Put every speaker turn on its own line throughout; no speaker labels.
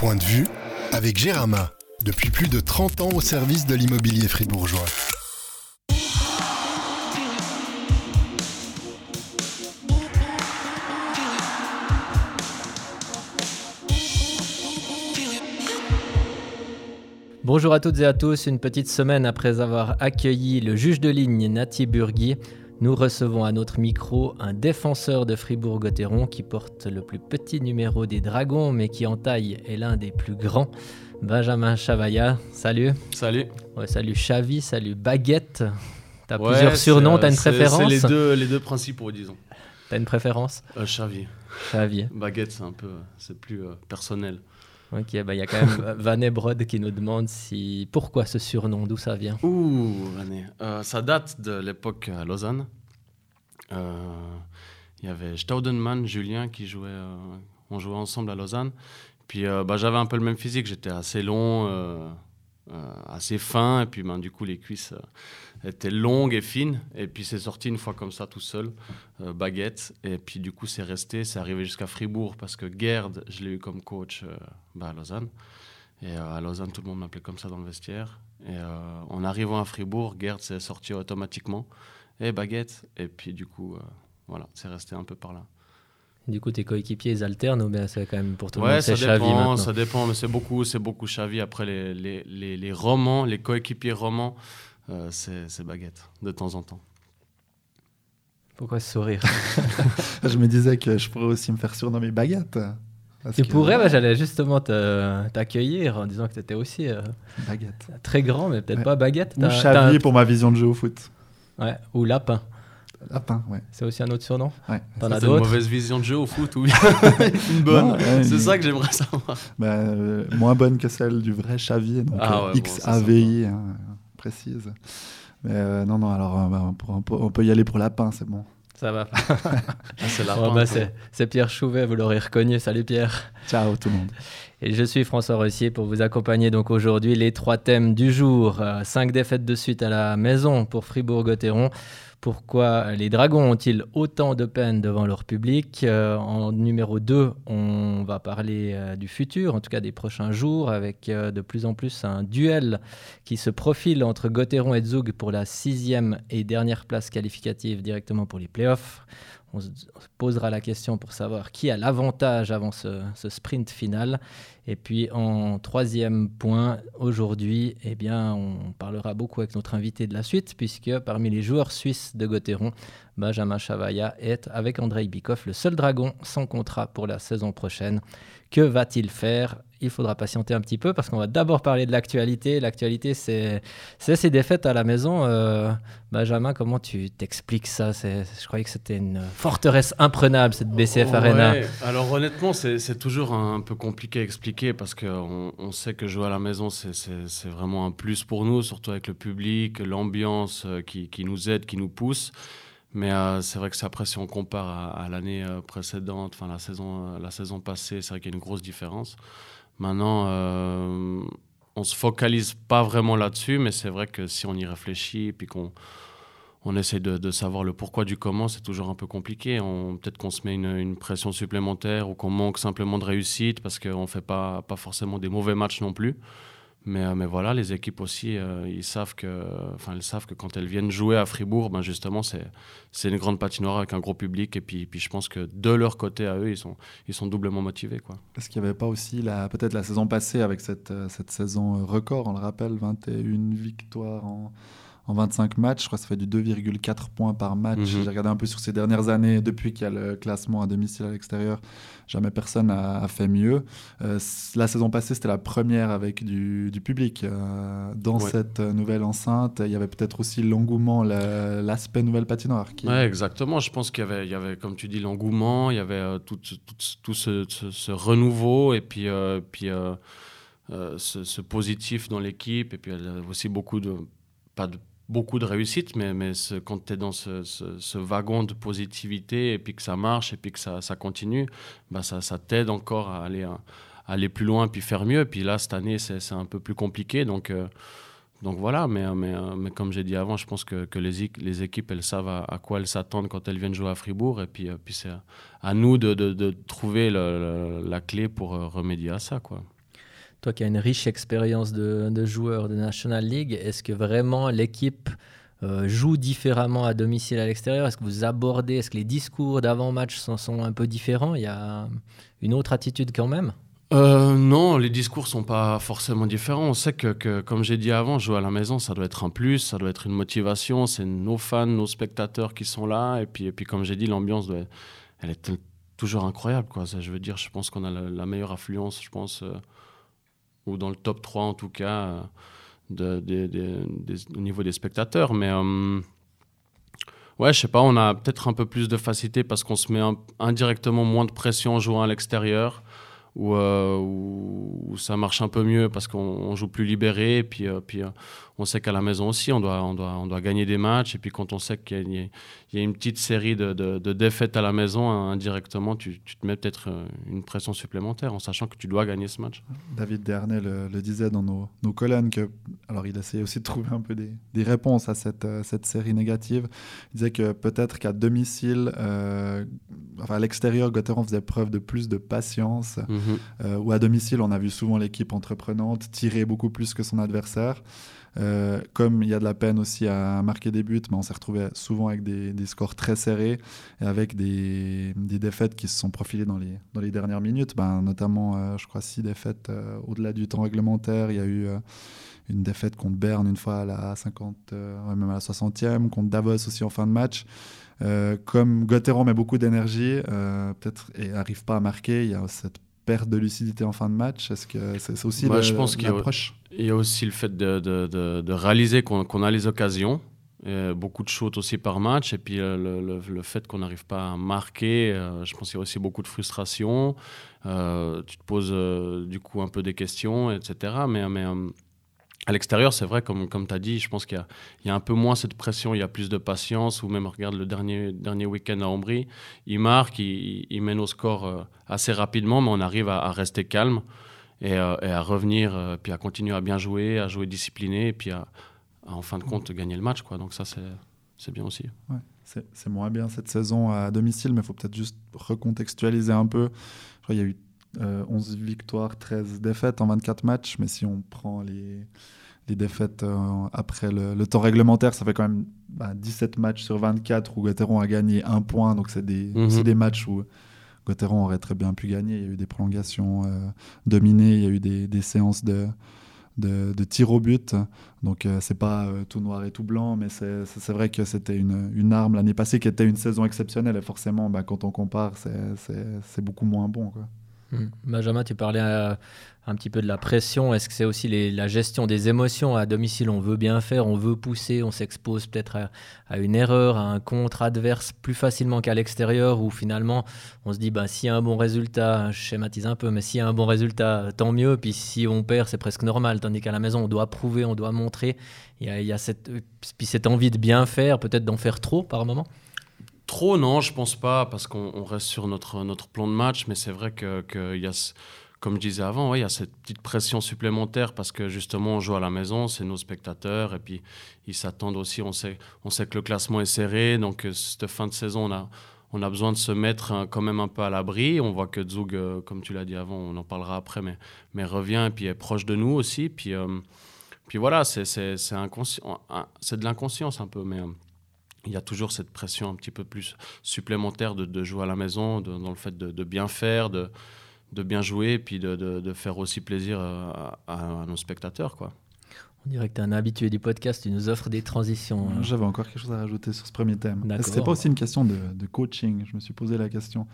Point de vue avec Gérama, depuis plus de 30 ans au service de l'immobilier fribourgeois.
Bonjour à toutes et à tous, une petite semaine après avoir accueilli le juge de ligne Nati Burgui, nous recevons à notre micro un défenseur de Fribourg-Gotteron qui porte le plus petit numéro des Dragons, mais qui en taille est l'un des plus grands. Benjamin Chavaya, salut.
Salut.
Ouais, salut Chavi, salut Baguette. T'as plusieurs surnoms, t'as une préférence
C'est les deux, les deux principaux, disons.
T'as une préférence?
Euh, Chavi.
Chavi.
Baguette, c'est un peu, c'est plus euh, personnel.
Ok, bah il y a quand même Van Ebrod qui nous demande si pourquoi ce surnom, d'où ça vient?
Ouh. Euh, ça date de l'époque à Lausanne. Euh, Il y avait Staudenmann, Julien qui jouait, euh, on jouait ensemble à Lausanne. Puis euh, bah, j'avais un peu le même physique, j'étais assez long, euh, euh, assez fin, et puis ben, du coup les cuisses étaient longues et fines. Et puis c'est sorti une fois comme ça tout seul, euh, baguette. Et puis du coup c'est resté, c'est arrivé jusqu'à Fribourg parce que Gerd, je l'ai eu comme coach euh, bah, à Lausanne. Et euh, à Lausanne, tout le monde m'appelait comme ça dans le vestiaire. Et en arrivant à Fribourg, Gerd s'est sorti automatiquement. Et baguette. Et puis du coup, voilà, c'est resté un peu par là.
Du coup, tes coéquipiers, ils alternent ou bien c'est quand même pour tout le
Ouais,
monde,
ça
c'est Chavi
dépend,
maintenant
ça dépend, mais c'est beaucoup, c'est beaucoup Xavi. Après les, les, les, les romans, les coéquipiers romans, euh, c'est c'est baguette de temps en temps.
Pourquoi ce sourire
Je me disais que je pourrais aussi me faire surnommer Baguette.
Tu
que-
pourrais, bah, j'allais justement te- t'accueillir en disant que tu étais aussi euh,
Baguette.
très grand, mais peut-être
Ouais.
pas baguette.
Ou pour ma vision de jeu au foot.
Ouais, ou lapin.
Lapin, ouais.
C'est aussi un autre surnom.
ouais.
T'en as
c'est une
d'autres
mauvaise vision de jeu au foot ou une bonne
ouais,
C'est
il-
ça que j'aimerais savoir.
Bah, euh, moins bonne que celle du vrai Chavier, donc
Ah ouais, bon,
XAVI, hein, précise. Mais euh, non, non, alors euh, bah, on, peut, on peut- on peut y aller pour Lapin, c'est bon.
Ça va.
Ah, c'est
bah, c'est c'est Pierre Chouvet, vous l'aurez reconnu. Salut Pierre.
Ciao tout le monde.
Et je suis François Rossier pour vous accompagner donc aujourd'hui les trois thèmes du jour. Euh, cinq défaites de suite à la maison pour Fribourg-Gotteron. Pourquoi les Dragons ont-ils autant de peine devant leur public Euh, En numéro 2, on va parler euh, du futur, en tout cas des prochains jours, avec euh, de plus en plus un duel qui se profile entre Gotteron et Zug pour la sixième et dernière place qualificative directement pour les playoffs. On se posera la question pour savoir qui a l'avantage avant ce, ce sprint final. Et puis en troisième point, aujourd'hui, eh bien, on parlera beaucoup avec notre invité de la suite, puisque parmi les joueurs suisses de Gotteron, Benjamin Chavaya est, avec Andrei Bikoff, le seul dragon sans contrat pour la saison prochaine. Que va-t-il faire? Il faudra patienter un petit peu parce qu'on va d'abord parler de l'actualité. L'actualité, c'est ces défaites à la maison. Euh, Benjamin, comment tu t'expliques ça? Je croyais que c'était une forteresse imprenable, cette BCF Arena.
Alors honnêtement, c'est toujours un peu compliqué à expliquer parce qu'on on sait que jouer à la maison, c'est- vraiment un plus pour nous, surtout avec le public, l'ambiance euh, qui nous aide, qui nous pousse. Mais euh, c'est vrai que après, si on compare à, l'année euh, précédente, enfin la saison, euh, la saison passée, c'est vrai qu'il y a une grosse différence. Maintenant, euh, on se focalise pas vraiment là-dessus, mais c'est vrai que si on y réfléchit et puis qu'on on essaie de, savoir le pourquoi du comment, c'est toujours un peu compliqué. Peut-être qu'on se met une, une pression supplémentaire ou qu'on manque simplement de réussite parce qu'on ne fait pas, pas forcément des mauvais matchs non plus. Mais, euh, mais voilà, les équipes aussi, euh, ils, savent que, enfin, elles savent que quand elles viennent jouer à Fribourg, ben justement, c'est une grande patinoire avec un gros public. Et puis, puis je pense que de leur côté à eux, ils sont, ils sont doublement motivés.
Est-ce qu'il n'y avait pas aussi peut-être la saison passée avec cette, euh, cette saison record, on le rappelle, 21 victoires en, en 25 matchs, je crois que ça fait du 2,4 points par match.
Mhm.
J'ai regardé un peu sur ces dernières années, depuis qu'il y a le classement à domicile à l'extérieur, jamais personne n'a fait mieux. Euh, la saison passée, c'était la première avec du, du public. euh, dans
Ouais.
cette nouvelle enceinte, il y avait peut-être aussi l'engouement, la- l'aspect nouvelle patinoire. Qui...
Ouais, exactement. Je pense qu'il y y avait, comme tu dis, l'engouement, il y avait euh, tout, tout, tout ce, ce- ce renouveau et puis, puis ce, ce positif dans l'équipe et puis il y a aussi beaucoup de, pas de beaucoup de réussite, mais, mais ce- quand tu es dans ce, ce- wagon de positivité et puis que ça marche et puis que ça, ça continue, bah ça, ça t'aide encore à aller, aller plus loin puis faire mieux. Puis là, cette année, c'est un peu plus compliqué. Donc, euh, donc voilà, mais, mais, euh, mais comme j'ai dit avant, je pense que, que les, les équipes, elles savent à, quoi elles s'attendent quand elles viennent jouer à Fribourg. Et puis, euh, puis c'est à- nous de, de- trouver la clé pour remédier à ça. Quoi.
Toi qui as une riche expérience de, de joueur de National League, est-ce que vraiment l'équipe euh, joue différemment à domicile à l'extérieur? Est-ce que vous abordez, est-ce que les discours d'avant-match sont, un peu différents? Il y a une autre attitude quand même?
Euh, non, les discours sont pas forcément différents. On sait que, comme j'ai dit avant, jouer à la maison, ça doit être un plus, ça doit être une motivation. C'est nos fans, nos spectateurs qui sont là. Et puis, et puis comme j'ai dit, l'ambiance, elle est toujours incroyable. Quoi. Ça, je veux dire, je pense qu'on a la, la, meilleure affluence, je pense, euh, ou dans le top 3 en tout cas, euh, de, au niveau des spectateurs. Mais euh, ouais, je sais pas, on a peut-être un peu plus de facilité parce qu'on se met indirectement moins de pression en jouant à l'extérieur où, euh, ça marche un peu mieux parce qu'on joue plus libéré. Puis, puis on sait qu'à la maison aussi, on doit, on, doit, on doit gagner des matchs. Et puis quand on sait qu'il y, y, a une petite série de, de, de défaites à la maison, hein, indirectement, tu, tu, te mets peut-être une pression supplémentaire en sachant que tu dois gagner ce match.
David Dernay le, le disait dans nos, nos, colonnes que, alors il essayait aussi de trouver un peu des, des réponses à cette, cette série négative. Il disait que peut-être qu'à domicile, euh, enfin à l'extérieur, Gauthieron faisait preuve de plus de patience.
Mm -hmm.
euh, ou à domicile, on a vu souvent l'équipe entreprenante tirer beaucoup plus que son adversaire. Euh, comme il y a de la peine aussi à marquer des buts, mais on s'est retrouvé souvent avec des, scores très serrés et avec des, défaites qui se sont profilées dans les, dans les dernières minutes. Ben, notamment, euh, je crois, six défaites euh, au-delà du temps réglementaire. Il y a eu une défaite contre Berne une fois à la 50, euh, même à la 60e, contre Davos aussi en fin de match. Comme Gauthieron met beaucoup d'énergie, peut-être et n'arrive pas à marquer, il y a cette perte de lucidité en fin de match Est-ce que c'est aussi
bah,
le,
je pense qu'il y, y, a aussi le fait de, de, de, de réaliser qu'on qu a les occasions. Et beaucoup de shoots aussi par match et puis euh, le, le, le, fait qu'on n'arrive pas à marquer, euh, je pense qu'il y a aussi beaucoup de frustration. Euh, tu te poses du coup un peu des questions, etc. Mais, mais à l'extérieur, c'est vrai, comme, comme tu as dit, je pense qu'il y, y, a un peu moins cette pression, il y a plus de patience. Ou même, regarde le dernier, dernier week-end à Ambry, il marque, il, il, mène au score euh, assez rapidement, mais on arrive à, rester calme et, euh, à revenir, euh, puis à continuer à bien jouer, à jouer discipliné, et puis à, en fin de compte gagner le match. Donc ça, c'est bien aussi.
Ouais, c'est moins bien cette saison à domicile, mais il faut peut-être juste recontextualiser un peu. Il y a eu euh, 11 victoires, 13 défaites en 24 matchs, mais si on prend les, les défaites euh, après le, le, temps réglementaire, ça fait quand même bah, 17 matchs sur 24 où Gauthieron a gagné un point, donc c'est des, -hmm. des matchs où Gauthieron aurait très bien pu gagner. Il y a eu des prolongations euh, dominées, il y a eu des, des séances de, de, de tir au but. Donc euh, c'est pas euh, tout noir et tout blanc, mais c'est vrai que c'était une, une, arme l'année passée qui était une saison exceptionnelle. Et forcément, bah, quand on compare, c'est beaucoup moins bon. Quoi.
Mmh. Benjamin, tu parlais euh, un petit peu de la pression. Est-ce que c'est aussi la gestion des émotions à domicile? On veut bien faire, on veut pousser, on s'expose peut-être à, une erreur, à un contre adverse plus facilement qu'à l'extérieur où finalement on se dit bah, s'il y a un bon résultat, je schématise un peu, mais s'il y a un bon résultat, tant mieux. Puis si on perd, c'est presque normal. Tandis qu'à la maison, on doit prouver, on doit montrer. Il y a, cette, puis cette envie de bien faire, peut-être d'en faire trop par moment.
Trop, non, je pense pas, parce qu'on reste sur notre, notre plan de match, mais c'est vrai qu'il que y a, comme je disais avant, il y a cette petite pression supplémentaire parce que justement, on joue à la maison, c'est nos spectateurs, et puis ils s'attendent aussi, on sait, on sait que le classement est serré, donc cette fin de saison, on a, on a besoin de se mettre quand même un peu à l'abri. On voit que Zug, comme tu l'as dit avant, on en parlera après, mais, mais revient et puis est proche de nous aussi. Puis, euh, puis voilà, c'est de l'inconscience un peu, mais il y a toujours cette pression un petit peu plus supplémentaire de, de jouer à la maison, de, dans le fait de, de, bien faire, de, de bien jouer, et puis de, faire aussi plaisir à, à, à, nos spectateurs. Quoi.
On dirait que tu es un habitué du podcast, tu nous offres des transitions. Hein.
J'avais encore quelque chose à rajouter sur ce premier thème. C'était pas aussi une question de, coaching, je me suis posé la question.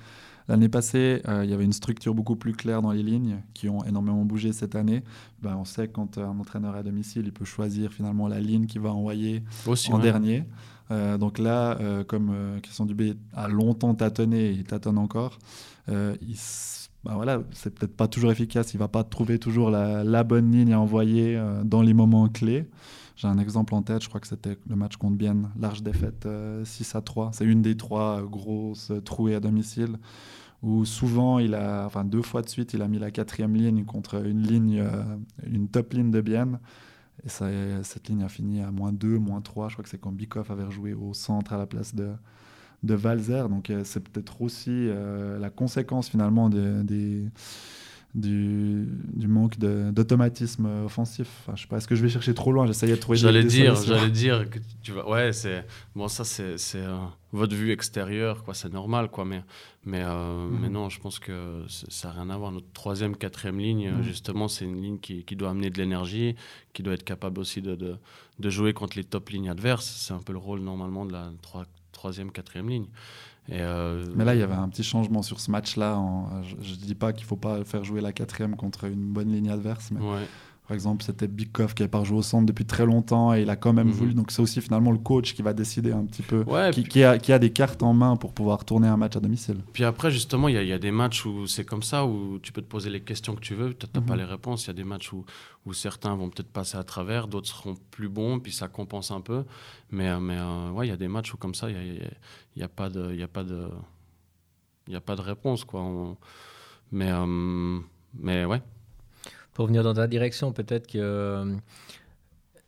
L'année passée, euh, il y avait une structure beaucoup plus claire dans les lignes qui ont énormément bougé cette année. Ben, on sait que quand un entraîneur est à domicile, il peut choisir finalement la ligne qu'il va envoyer
aussi,
en
ouais.
dernier. Euh, donc là, euh, comme euh, Christian Dubé a longtemps tâtonné, il tâtonne encore, euh, bah voilà, c'est peut-être pas toujours efficace, il va pas trouver toujours la, bonne ligne à envoyer dans les moments clés. J'ai un exemple en tête, je crois que c'était le match contre Bienne, large défaite 6 à 3. C'est une des trois grosses trouées à domicile où souvent, il a, enfin deux fois de suite, il a mis la quatrième ligne contre une ligne, une top ligne de Bienne. Et ça, cette ligne a fini à moins 2, moins 3. Je crois que c'est quand Bikoff avait joué au centre à la place de, de Valzer. Donc euh, c'est peut-être aussi euh, la conséquence finalement des, des, du, du manque d'automatisme offensif. Enfin, je sais pas, est-ce que je vais chercher trop loin? J'essayais de trouver
J'allais dire, j'allais dire que tu vas. Ouais, c'est bon, ça c'est euh, votre vue extérieure, quoi. C'est normal, quoi. Mais mais euh, mhm. mais non, je pense que ça n'a rien à voir. Notre troisième, quatrième ligne, mhm. justement, c'est une ligne qui, qui, doit amener de l'énergie, qui doit être capable aussi de, de, de, jouer contre les top lignes adverses. C'est un peu le rôle normalement de la troisième, quatrième ligne.
Euh, Mais là, il y avait un petit changement sur ce match-là. Je ne dis pas qu'il ne faut pas faire jouer la quatrième contre une bonne ligne adverse, mais par exemple, c'était Bigkov qui n'avait pas joué au centre depuis très longtemps et il a quand même mhm. voulu. Donc c'est aussi finalement le coach qui va décider un petit peu, qui, a, qui, a, des cartes en main pour pouvoir tourner un match à domicile.
Puis après, justement, il y, a des matchs où c'est comme ça, où tu peux te poser les questions que tu veux, tu n'as pas mhm. les réponses. Il y a des matchs où, où certains vont peut-être passer à travers, d'autres seront plus bons, puis ça compense un peu. Mais, euh, mais euh, ouais, il y a des matchs où comme ça, il n'y a, y a, pas de... Y a pas de il n'y a pas de réponse, quoi. Mais, euh, mais ouais,
pour venir dans ta direction, peut-être que euh,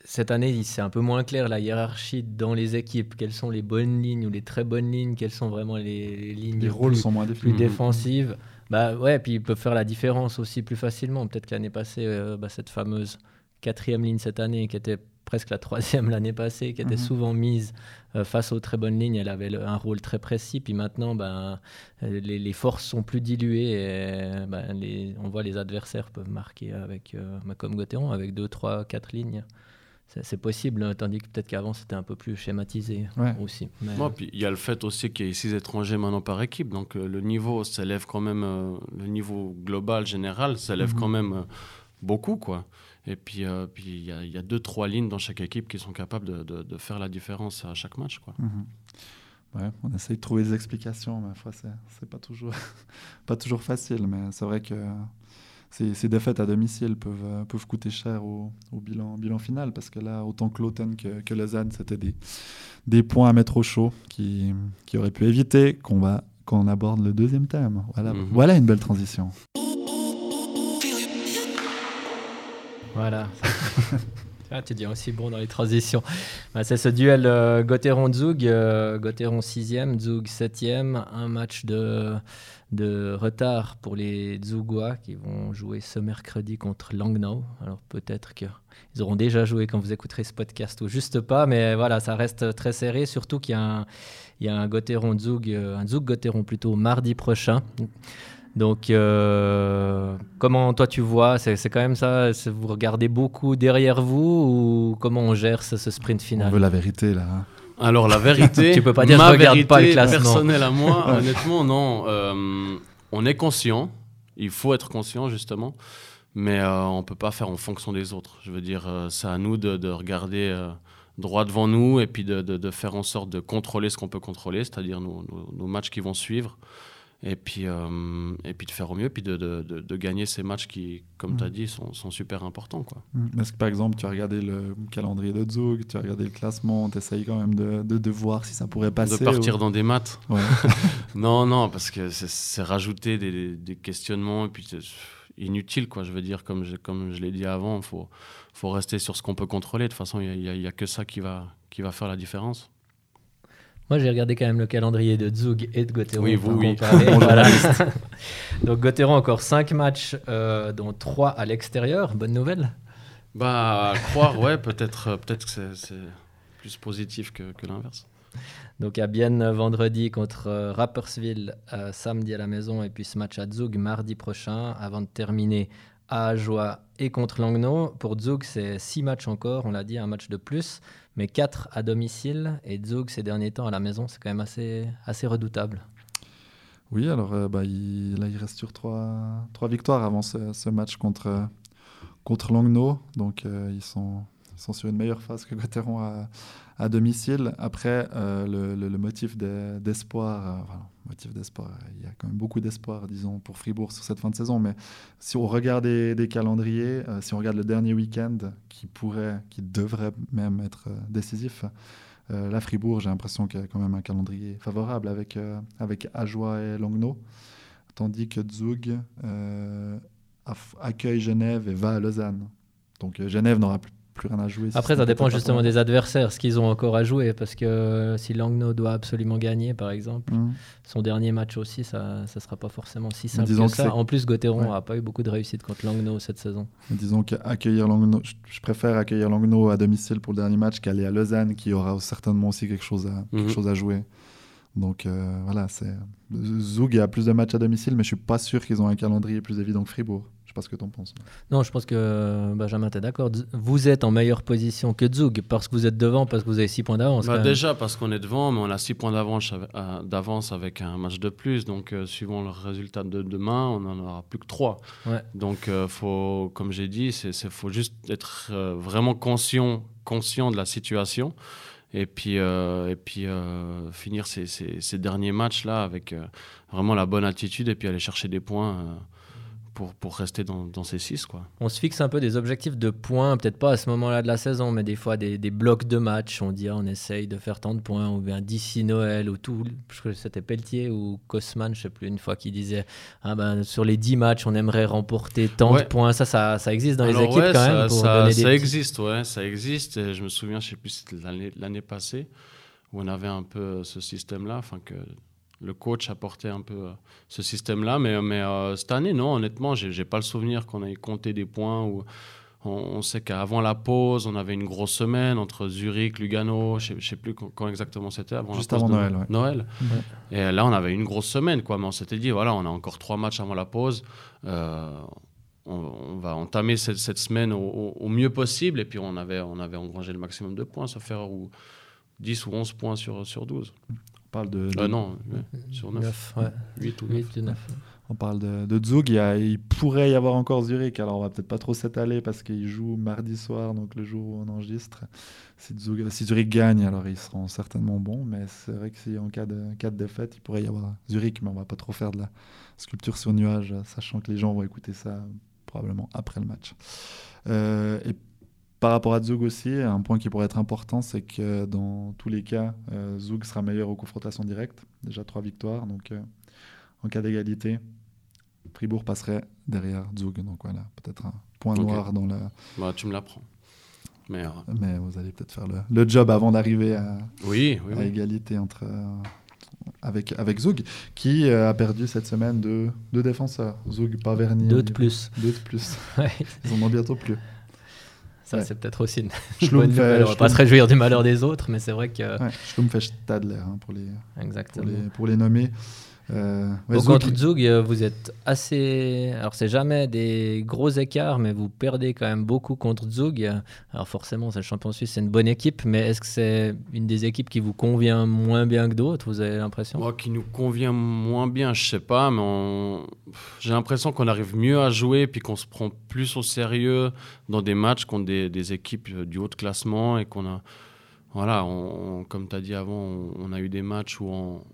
cette année, c'est un peu moins clair la hiérarchie dans les équipes. Quelles sont les bonnes lignes ou les très bonnes lignes? Quelles sont vraiment les, lignes
les rôles sont moins
plus défensives? Bah ouais, puis ils peuvent faire la différence aussi plus facilement. Peut-être que l'année passée, euh, bah, cette fameuse quatrième ligne cette année, qui était presque la troisième l'année passée, qui était mhm. souvent mise euh, face aux très bonnes lignes. Elle avait un rôle très précis. Puis maintenant, ben, euh, les, forces sont plus diluées. Et, ben, les, on voit les adversaires peuvent marquer avec, euh, ben, comme Gauthieron, avec deux, trois, quatre lignes. C'est possible, hein, tandis que peut-être qu'avant c'était un peu plus schématisé aussi.
puis il y a le fait aussi qu'il y ait six étrangers maintenant par équipe, donc le niveau s'élève quand même, le niveau global général s'élève mhm. quand même beaucoup quoi. Et puis, euh, puis il y, a, y, a deux, trois lignes dans chaque équipe qui sont capables de, de, faire la différence à chaque match. Quoi.
Mhm. Ouais, on essaye de trouver des explications, mais fois, c'est pas toujours, pas toujours facile. Mais c'est vrai que ces, ces, défaites à domicile peuvent, euh, peuvent coûter cher au, au, bilan, bilan final, parce que là, autant que Lauten que, que Lausanne, c'était des, des points à mettre au chaud qui, qui auraient pu éviter qu'on va qu'on aborde le deuxième thème. Voilà, mhm. voilà une belle transition.
Voilà. ah, tu dis aussi bon dans les transitions. Bah, c'est ce duel euh, Gauthieron-Zug. Euh, Gauthieron 6e, Zug 7e. Un match de, retard pour les Zugois qui vont jouer ce mercredi contre Langnau. Alors peut-être qu'ils auront déjà joué quand vous écouterez ce podcast ou juste pas. Mais voilà, ça reste très serré. Surtout qu'il y a un, il y un Gauthieron-Zug, euh, un plutôt mardi prochain. Donc, euh, comment toi tu vois C'est quand même ça Vous regardez beaucoup derrière vous ou comment on gère ce, sprint final?
On veut la vérité là. Hein.
Alors la vérité,
tu peux pas dire ma je regarde pas le classement.
Personnel à moi, honnêtement non. Euh, on est conscient, il faut être conscient justement, mais euh, on peut pas faire en fonction des autres. Je veux dire, c'est à nous de, regarder droit devant nous et puis de, faire en sorte de contrôler ce qu'on peut contrôler, c'est-à-dire nos, matchs qui vont suivre et puis, euh, et puis de faire au mieux, puis de, de, de, gagner ces matchs qui, comme tu as mm. dit, sont, sont, super importants. Quoi.
Mm. Est-ce que par exemple, tu as regardé le calendrier de Zug, tu as regardé le classement, tu essayes quand même de, de, voir si ça pourrait passer
De partir dans des maths Non, non, parce que c'est rajouter des, des, questionnements, et puis inutile, quoi. Je veux dire, comme je, comme je l'ai dit avant, il faut, faut rester sur ce qu'on peut contrôler. De toute façon, il n'y a, a, a, que ça qui va, qui va faire la différence.
Moi, j'ai regardé quand même le calendrier de Zug et de Gauthieron.
Oui, vous, oui.
Donc, Gauthieron, encore 5 matchs, euh, dont 3 à l'extérieur. Bonne nouvelle
Bah, à croire, ouais, peut-être peut que c'est plus positif que, que l'inverse.
Donc, à Bienne vendredi contre euh, Rapperswil euh, samedi à la maison, et puis ce match à Zug mardi prochain, avant de terminer à Ajoie et contre Langnau. Pour Zug, c'est 6 matchs encore, on l'a dit, un match de plus mais 4 à domicile. Et Zug, ces derniers temps, à la maison, c'est quand même assez, assez redoutable.
Oui, alors euh, bah, là, il reste sur 3, victoires avant ce, match contre, contre Langnau. Donc, euh, ils, sont, ils sont sur une meilleure phase que Gauthieron à, à domicile. Après, euh, le, le, motif d'espoir, motif d'espoir, il y a quand même beaucoup d'espoir, disons, pour Fribourg sur cette fin de saison. Mais si on regarde des, calendriers, si on regarde le dernier week-end, qui pourrait, qui devrait même être euh, décisif. Euh, là, Fribourg, j'ai l'impression qu'il y a quand même un calendrier favorable avec, euh, avec Ajoie et Langnau, tandis que Zug accueille Genève et va à Lausanne. Donc Genève n'aura plus rien à jouer.
Après, ça dépend justement des adversaires, ce qu'ils ont encore à jouer. Parce que si Langno doit absolument gagner, par exemple, mmh. son dernier match aussi, ça ne sera pas forcément si simple que, ça. En plus, Gauthieron n'a pas eu beaucoup de réussite contre Langno cette saison.
disons qu'accueillir Langno, je préfère accueillir Langno à domicile pour le dernier match qu'aller à Lausanne, qui aura certainement aussi quelque chose à, quelque mmh. chose à jouer. Donc euh, voilà, c'est Zug a plus de matchs à domicile, mais je suis pas sûr qu'ils ont un calendrier plus évident que Fribourg. Je sais pas ce que tu en penses.
Non, je pense que Benjamin, tu es d'accord. Vous êtes en meilleure position que Zug parce que vous êtes devant, parce que vous avez 6 points d'avance.
Bah déjà parce qu'on est devant, mais on a 6 points euh, d'avance avec un match de plus. Donc, euh, suivant le résultat de demain, on en aura plus que 3. Donc, faut, comme j'ai dit, il faut juste être vraiment conscient, conscient de la situation et puis, euh, et puis euh, finir ces, ces, ces, derniers matchs là avec euh, vraiment la bonne attitude et puis aller chercher des points pour, pour rester dans, dans, ces six. Quoi.
On se fixe un peu des objectifs de points, peut-être pas à ce moment-là de la saison, mais des fois des, des, blocs de matchs. On dit on essaye de faire tant de points, ou bien d'ici Noël, ou tout. Je crois que c'était Pelletier ou Cosman, je sais plus, une fois qui disait ah ben, sur les 10 matchs, on aimerait remporter tant de points. Ça, ça, ça, existe dans les équipes quand
ça,
même.
Pour ça, ça existe, ouais, ça existe. je me souviens, je sais plus, c'était l'année passée où on avait un peu ce système-là, enfin que le coach apportait un peu euh, ce système-là. Mais, mais euh, cette année, non, honnêtement, j'ai n'ai pas le souvenir qu'on ait compté des points. Où on, sait qu'avant la pause, on avait une grosse semaine entre Zurich, Lugano, je ne sais plus quand, exactement c'était.
Avant Juste avant Noël.
Noël. Et là, on avait une grosse semaine, quoi. Mais on s'était dit, voilà, on a encore trois matchs avant la pause. Euh, on, va entamer cette, cette semaine au, mieux possible. Et puis, on avait, on avait engrangé le maximum de points, sauf faire ou 10 ou 11 points sur, sur 12.
On parle de.
Euh, non, sur 9. 8 ou 9.
On parle de, de Zug. Il, pourrait y avoir encore Zurich. Alors, on va peut-être pas trop s'étaler parce qu'il joue mardi soir, donc le jour où on enregistre. Si, si Zurich gagne, alors ils seront certainement bons. Mais c'est vrai que si en cas de, cas de défaite, il pourrait y avoir Zurich. Mais on va pas trop faire de la sculpture sur nuage, sachant que les gens vont écouter ça probablement après le match. Euh, et par rapport à Zug aussi, un point qui pourrait être important, c'est que dans tous les cas, euh, Zug sera meilleur aux confrontations directes. Déjà trois victoires. Donc, euh, en cas d'égalité, Fribourg passerait derrière Zug. Donc voilà, peut-être un point noir dans la.
Bah, tu me l'apprends. Mais, euh,
Mais vous allez peut-être faire le, job avant d'arriver à,
oui,
à égalité entre, avec, avec Zug, qui a perdu cette semaine deux, deux défenseurs. Zug, pas Vernier.
Deux de plus.
Deux de plus. Ils en ont bientôt plus.
Ça, c'est peut-être aussi une bonne nouvelle. On va pas se réjouir du malheur des autres, mais c'est vrai que.
Ouais, fait Stadler hein, pour, les, Exactement. Pour, les, pour les nommer.
Euh, contre Zug, euh, vous êtes assez. Alors, c'est jamais des gros écarts, mais vous perdez quand même beaucoup contre Zug. Alors, forcément, c'est le champion suisse, c'est une bonne équipe, mais est-ce que c'est une des équipes qui vous convient moins bien que d'autres Vous avez l'impression?
Moi, Qui nous convient moins bien, je sais pas, mais j'ai l'impression qu'on arrive mieux à jouer, puis qu'on se prend plus au sérieux dans des matchs contre des, des équipes du haut de classement et qu'on a voilà, comme tu as dit avant, on, a eu des matchs où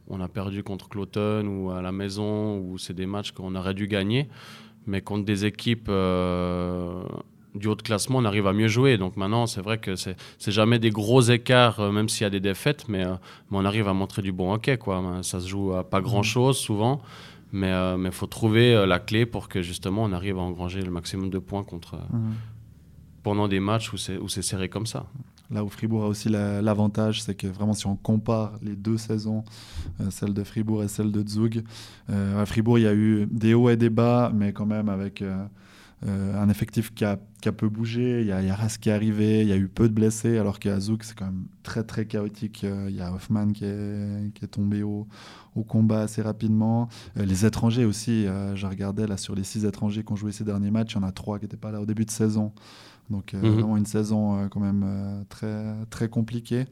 on, a perdu contre Cloton ou à la maison, où c'est des matchs qu'on aurait dû gagner. Mais contre des équipes euh, du haut de classement, on arrive à mieux jouer. Donc maintenant, c'est vrai que c'est jamais des gros écarts, euh, même s'il y a des défaites, mais, euh, mais, on arrive à montrer du bon hockey. Quoi. Ça se joue à pas mmh. grand-chose souvent. Mais il faut trouver la clé pour que justement on arrive à engranger le maximum de points contre, mmh. pendant des matchs où c'est serré comme ça.
Là où Fribourg a aussi l'avantage, c'est que vraiment si on compare les deux saisons, euh, celle de Fribourg et celle de Zug, euh, à Fribourg il y a eu des hauts et des bas, mais quand même avec euh, un effectif qui a, qui a, peu bougé. Il y a, il y a qui est arrivé, il y a eu peu de blessés, alors qu'à Zug c'est quand même très très chaotique. Il y a Hoffman qui est, qui est tombé au, au, combat assez rapidement. les étrangers aussi, je regardais là sur les six étrangers qui ont joué ces derniers matchs, il y en a trois qui n'étaient pas là au début de saison. Donc euh, mhm. vraiment une saison euh, quand même euh, très, très compliquée.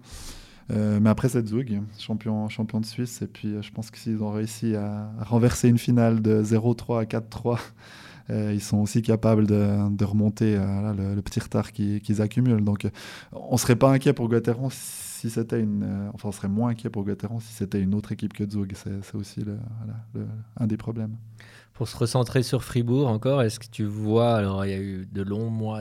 mais après cette Zug, champion, champion de Suisse, et puis je pense que s'ils ont réussi à, renverser une finale de 0-3 à 4-3, ils sont aussi capables de, de remonter le, petit retard qu'ils accumulent. Donc on ne serait pas inquiet pour Gauthieron si c'était une. enfin, on serait moins inquiet pour si c'était une autre équipe que Zug. C'est aussi le, un des problèmes.
Pour se recentrer sur Fribourg encore, est-ce que tu vois, alors il y a eu de longs mois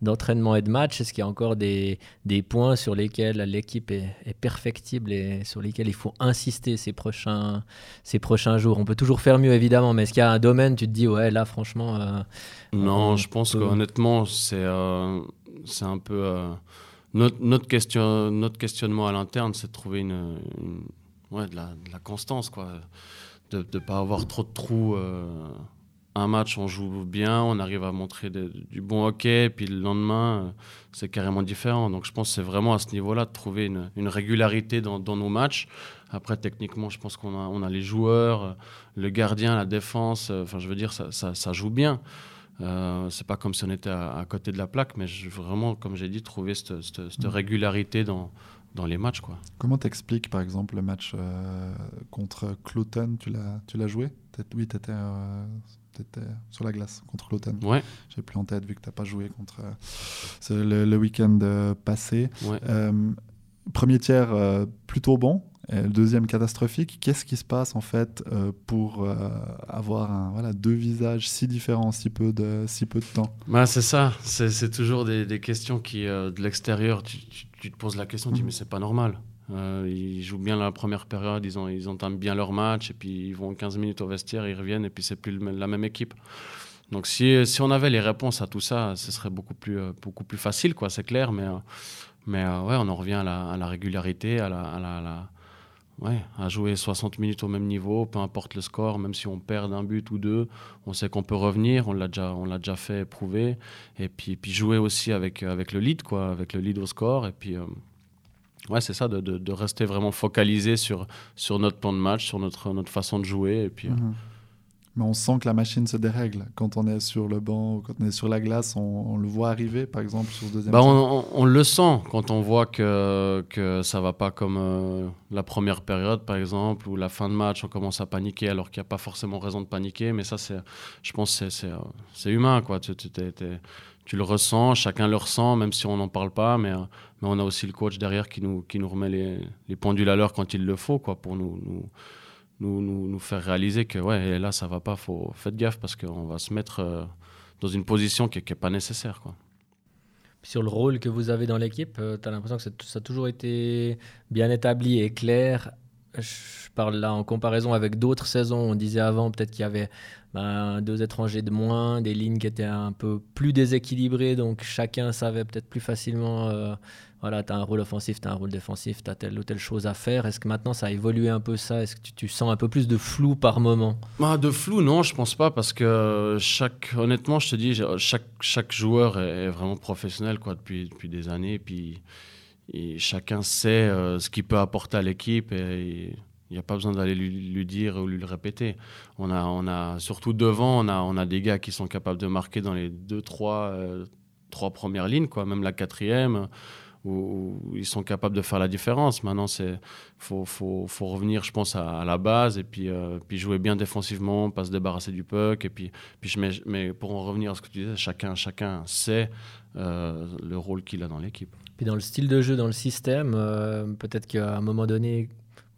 d'entraînement et de match, est-ce qu'il y a encore des, des, points sur lesquels l'équipe est, perfectible et sur lesquels il faut insister ces prochains, ces prochains jours? On peut toujours faire mieux évidemment, mais est-ce qu'il y a un domaine, tu te dis, ouais, là franchement... Euh,
non, je pense qu'honnêtement, c'est... Euh, c'est un peu notre, notre, question, notre questionnement à l'interne, c'est de trouver une, ouais, de, la, de, la, constance, quoi. De ne pas avoir trop de trous. un match, on joue bien, on arrive à montrer du bon hockey, puis le lendemain, c'est carrément différent. Donc je pense que c'est vraiment à ce niveau-là de trouver une, régularité dans, nos matchs. Après, techniquement, je pense qu'on a, les joueurs, le gardien, la défense. Enfin, je veux dire, ça, joue bien. Euh, c'est pas comme si on était à, côté de la plaque, mais vraiment, comme j'ai dit, trouver cette, cette, régularité dans, dans les matchs. Quoi.
Comment t'expliques, par exemple, le match euh, contre Cloton Tu l'as joué? Oui, tu étais, euh, étais, sur la glace contre Cloton.
Ouais.
J'ai plus en tête vu que tu n'as pas joué contre euh, le, le week-end passé.
Ouais.
premier tiers plutôt bon. Le deuxième catastrophique, qu'est-ce qui se passe en fait euh, pour euh, avoir un, voilà, deux visages si différents en si peu de, si peu de temps?
Bah, C'est ça, c'est toujours des, des, questions qui, euh, de l'extérieur, tu, tu, tu, te poses la question, tu dis mmh. mais c'est pas normal. ils jouent bien la première période, ils, ont, ils entament bien leur match, et puis ils vont 15 minutes au vestiaire, ils reviennent, et puis c'est plus la même équipe. Donc si, si, on avait les réponses à tout ça, ce serait beaucoup plus, beaucoup plus facile, quoi, c'est clair, mais, mais ouais, on en revient à la, à la régularité, à la, à la, à la Ouais, à jouer 60 minutes au même niveau, peu importe le score, même si on perd un but ou deux, on sait qu'on peut revenir, on l'a déjà, on l'a déjà fait prouver. Et puis, puis jouer aussi avec, avec le lead, quoi, avec le lead au score. Et puis, euh, ouais, c'est ça, de, de, rester vraiment focalisé sur, sur notre plan de match, sur notre, notre façon de jouer. Et puis,
mm -hmm mais on sent que la machine se dérègle. Quand on est sur le banc ou quand on est sur la glace, on, on le voit arriver, par exemple, sur ce deuxième
bah on, on, le sent quand on voit que, que ça va pas comme euh, la première période, par exemple, ou la fin de match, on commence à paniquer alors qu'il n'y a pas forcément raison de paniquer. Mais ça, c'est, je pense que c'est humain. Quoi. Tu, tu, tu, tu, le ressens, chacun le ressent, même si on n'en parle pas. Mais, mais on a aussi le coach derrière qui nous, qui nous remet les, les pendules à l'heure quand il le faut quoi, pour nous, nous nous, nous, faire réaliser que ouais, là, ça va pas, faut faites gaffe parce qu'on va se mettre euh, dans une position qui n'est pas nécessaire. Quoi.
Sur le rôle que vous avez dans l'équipe, euh, tu as l'impression que ça a toujours été bien établi et clair. Je parle là en comparaison avec d'autres saisons. On disait avant peut-être qu'il y avait ben, deux étrangers de moins, des lignes qui étaient un peu plus déséquilibrées, donc chacun savait peut-être plus facilement euh, voilà, tu as un rôle offensif, tu as un rôle défensif, tu as telle ou telle chose à faire. Est-ce que maintenant ça a évolué un peu ça? Est-ce que tu, sens un peu plus de flou par moment?
Bah, De flou, non, je pense pas, parce que chaque, honnêtement, je te dis, chaque, chaque joueur est vraiment professionnel quoi, depuis, depuis des années. Puis et chacun sait euh, ce qu'il peut apporter à l'équipe et il n'y a pas besoin d'aller lui, lui, dire ou lui le répéter. On a, surtout devant, on a, des gars qui sont capables de marquer dans les deux, trois, euh, trois premières lignes, même la quatrième où, ils sont capables de faire la différence. Maintenant, il faut, revenir, je pense, à, la base et puis, euh, puis jouer bien défensivement, pas se débarrasser du puck. Et puis, mais pour en revenir à ce que tu disais, chacun, chacun sait le rôle qu'il a dans l'équipe.
Puis dans le style de jeu, dans le système, euh, peut-être qu'à un moment donné,